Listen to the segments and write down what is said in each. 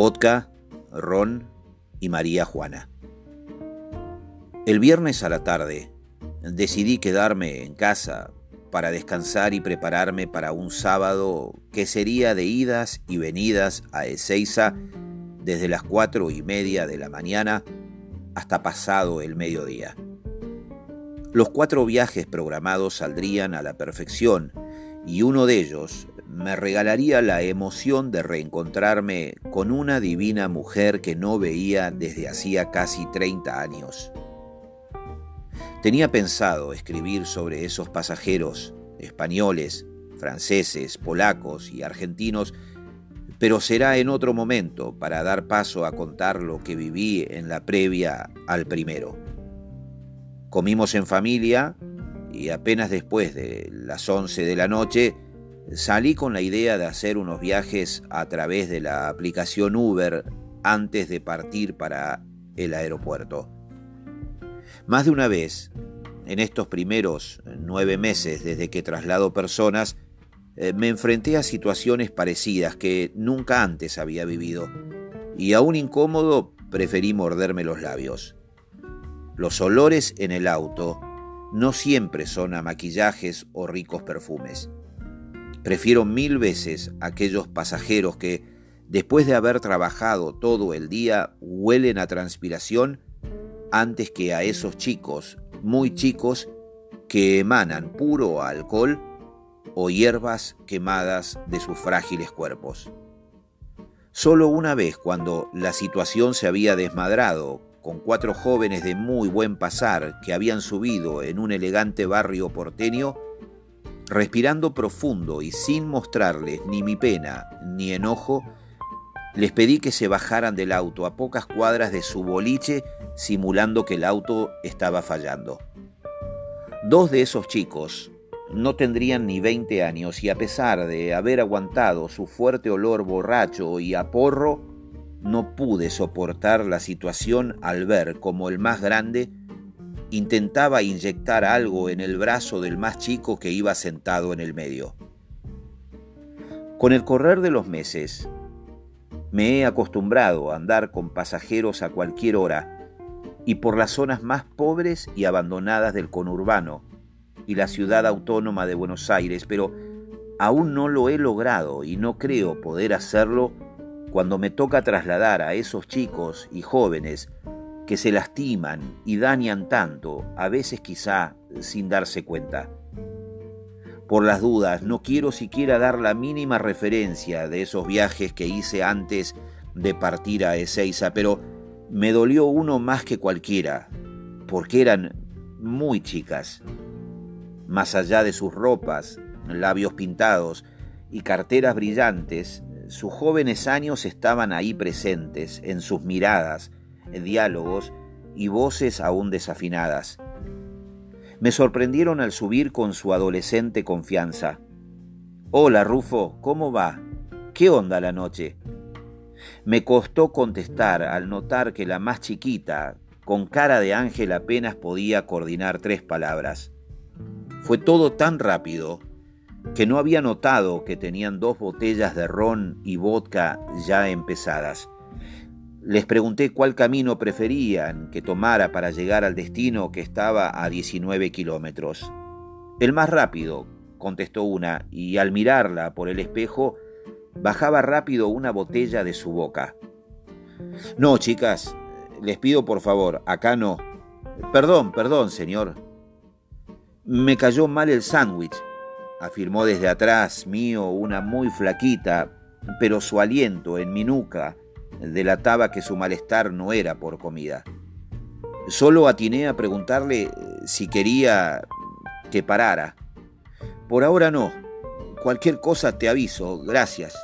vodka, ron y María Juana. El viernes a la tarde decidí quedarme en casa para descansar y prepararme para un sábado que sería de idas y venidas a Ezeiza desde las cuatro y media de la mañana hasta pasado el mediodía. Los cuatro viajes programados saldrían a la perfección y uno de ellos me regalaría la emoción de reencontrarme con una divina mujer que no veía desde hacía casi 30 años. Tenía pensado escribir sobre esos pasajeros españoles, franceses, polacos y argentinos, pero será en otro momento para dar paso a contar lo que viví en la previa al primero. Comimos en familia y apenas después de las 11 de la noche salí con la idea de hacer unos viajes a través de la aplicación Uber antes de partir para el aeropuerto. Más de una vez, en estos primeros nueve meses desde que traslado personas, eh, me enfrenté a situaciones parecidas que nunca antes había vivido, y aún incómodo preferí morderme los labios. Los olores en el auto no siempre son a maquillajes o ricos perfumes. Prefiero mil veces aquellos pasajeros que, después de haber trabajado todo el día, huelen a transpiración antes que a esos chicos, muy chicos, que emanan puro alcohol o hierbas quemadas de sus frágiles cuerpos. Solo una vez, cuando la situación se había desmadrado, con cuatro jóvenes de muy buen pasar que habían subido en un elegante barrio porteño, respirando profundo y sin mostrarles ni mi pena ni enojo, les pedí que se bajaran del auto a pocas cuadras de su boliche simulando que el auto estaba fallando. Dos de esos chicos no tendrían ni 20 años y a pesar de haber aguantado su fuerte olor borracho y a porro, no pude soportar la situación al ver como el más grande intentaba inyectar algo en el brazo del más chico que iba sentado en el medio. Con el correr de los meses, me he acostumbrado a andar con pasajeros a cualquier hora y por las zonas más pobres y abandonadas del conurbano y la ciudad autónoma de Buenos Aires, pero aún no lo he logrado y no creo poder hacerlo cuando me toca trasladar a esos chicos y jóvenes que se lastiman y dañan tanto, a veces quizá sin darse cuenta. Por las dudas, no quiero siquiera dar la mínima referencia de esos viajes que hice antes de partir a Ezeiza, pero me dolió uno más que cualquiera, porque eran muy chicas. Más allá de sus ropas, labios pintados y carteras brillantes, sus jóvenes años estaban ahí presentes, en sus miradas, diálogos y voces aún desafinadas me sorprendieron al subir con su adolescente confianza. Hola, Rufo, ¿cómo va? ¿Qué onda la noche? Me costó contestar al notar que la más chiquita, con cara de ángel, apenas podía coordinar tres palabras. Fue todo tan rápido que no había notado que tenían dos botellas de ron y vodka ya empezadas. Les pregunté cuál camino preferían que tomara para llegar al destino que estaba a 19 kilómetros. El más rápido, contestó una, y al mirarla por el espejo, bajaba rápido una botella de su boca. No, chicas, les pido por favor, acá no. Perdón, perdón, señor. Me cayó mal el sándwich, afirmó desde atrás mío una muy flaquita, pero su aliento en mi nuca delataba que su malestar no era por comida. Solo atiné a preguntarle eh, si quería que parara. Por ahora no. Cualquier cosa te aviso, gracias.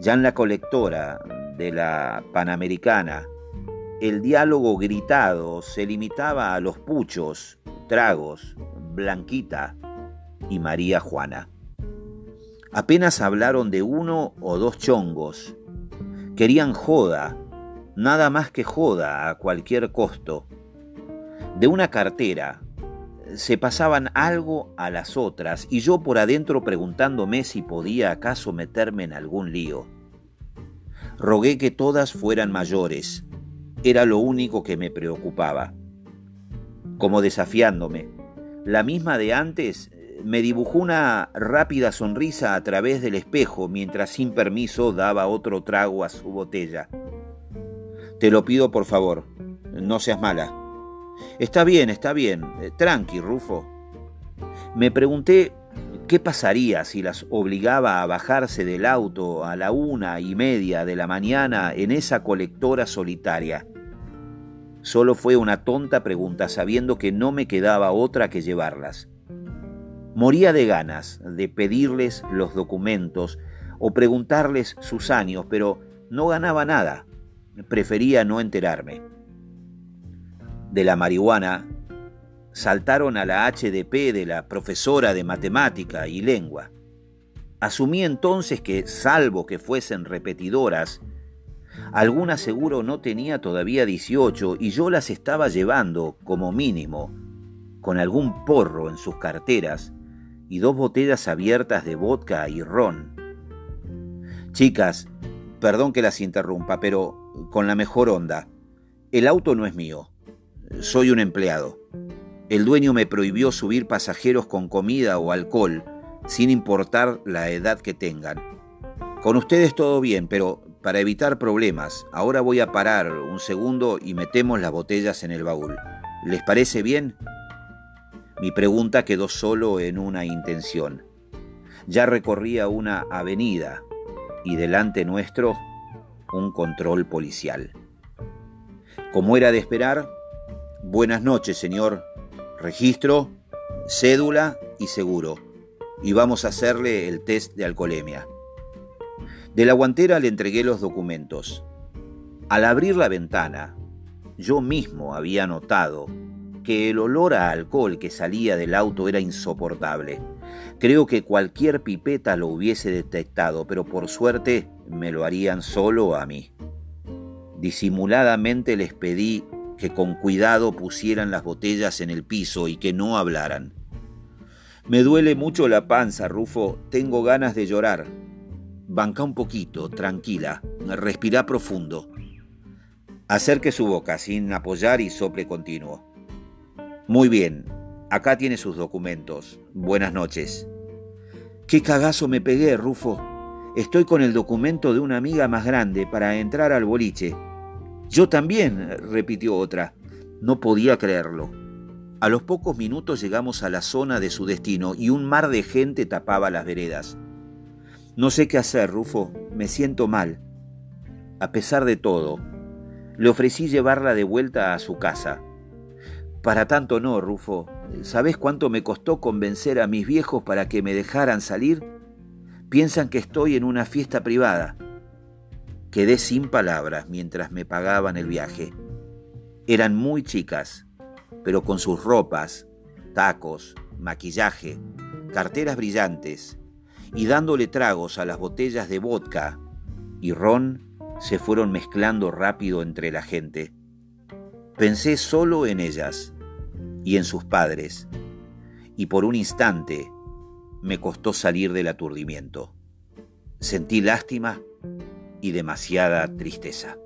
Ya en la colectora de la Panamericana, el diálogo gritado se limitaba a los puchos, tragos, Blanquita y María Juana. Apenas hablaron de uno o dos chongos Querían joda, nada más que joda a cualquier costo. De una cartera se pasaban algo a las otras y yo por adentro preguntándome si podía acaso meterme en algún lío. Rogué que todas fueran mayores. Era lo único que me preocupaba. Como desafiándome, la misma de antes me dibujó una rápida sonrisa a través del espejo mientras sin permiso daba otro trago a su botella. Te lo pido por favor, no seas mala. Está bien, está bien, tranqui, Rufo. Me pregunté qué pasaría si las obligaba a bajarse del auto a la una y media de la mañana en esa colectora solitaria. Solo fue una tonta pregunta sabiendo que no me quedaba otra que llevarlas. Moría de ganas de pedirles los documentos o preguntarles sus años, pero no ganaba nada. Prefería no enterarme. De la marihuana saltaron a la HDP de la profesora de matemática y lengua. Asumí entonces que, salvo que fuesen repetidoras, alguna seguro no tenía todavía 18 y yo las estaba llevando, como mínimo, con algún porro en sus carteras y dos botellas abiertas de vodka y ron. Chicas, perdón que las interrumpa, pero con la mejor onda. El auto no es mío. Soy un empleado. El dueño me prohibió subir pasajeros con comida o alcohol, sin importar la edad que tengan. Con ustedes todo bien, pero para evitar problemas, ahora voy a parar un segundo y metemos las botellas en el baúl. ¿Les parece bien? Mi pregunta quedó solo en una intención. Ya recorría una avenida y delante nuestro un control policial. Como era de esperar, buenas noches, señor. Registro, cédula y seguro. Y vamos a hacerle el test de alcoholemia. De la guantera le entregué los documentos. Al abrir la ventana, yo mismo había notado que el olor a alcohol que salía del auto era insoportable. Creo que cualquier pipeta lo hubiese detectado, pero por suerte me lo harían solo a mí. Disimuladamente les pedí que con cuidado pusieran las botellas en el piso y que no hablaran. Me duele mucho la panza, Rufo, tengo ganas de llorar. Banca un poquito, tranquila, respira profundo. Acerque su boca sin apoyar y sople continuo. Muy bien, acá tiene sus documentos. Buenas noches. Qué cagazo me pegué, Rufo. Estoy con el documento de una amiga más grande para entrar al boliche. Yo también, repitió otra. No podía creerlo. A los pocos minutos llegamos a la zona de su destino y un mar de gente tapaba las veredas. No sé qué hacer, Rufo. Me siento mal. A pesar de todo, le ofrecí llevarla de vuelta a su casa. Para tanto no, Rufo. ¿Sabes cuánto me costó convencer a mis viejos para que me dejaran salir? Piensan que estoy en una fiesta privada. Quedé sin palabras mientras me pagaban el viaje. Eran muy chicas, pero con sus ropas, tacos, maquillaje, carteras brillantes y dándole tragos a las botellas de vodka y ron, se fueron mezclando rápido entre la gente. Pensé solo en ellas y en sus padres, y por un instante me costó salir del aturdimiento. Sentí lástima y demasiada tristeza.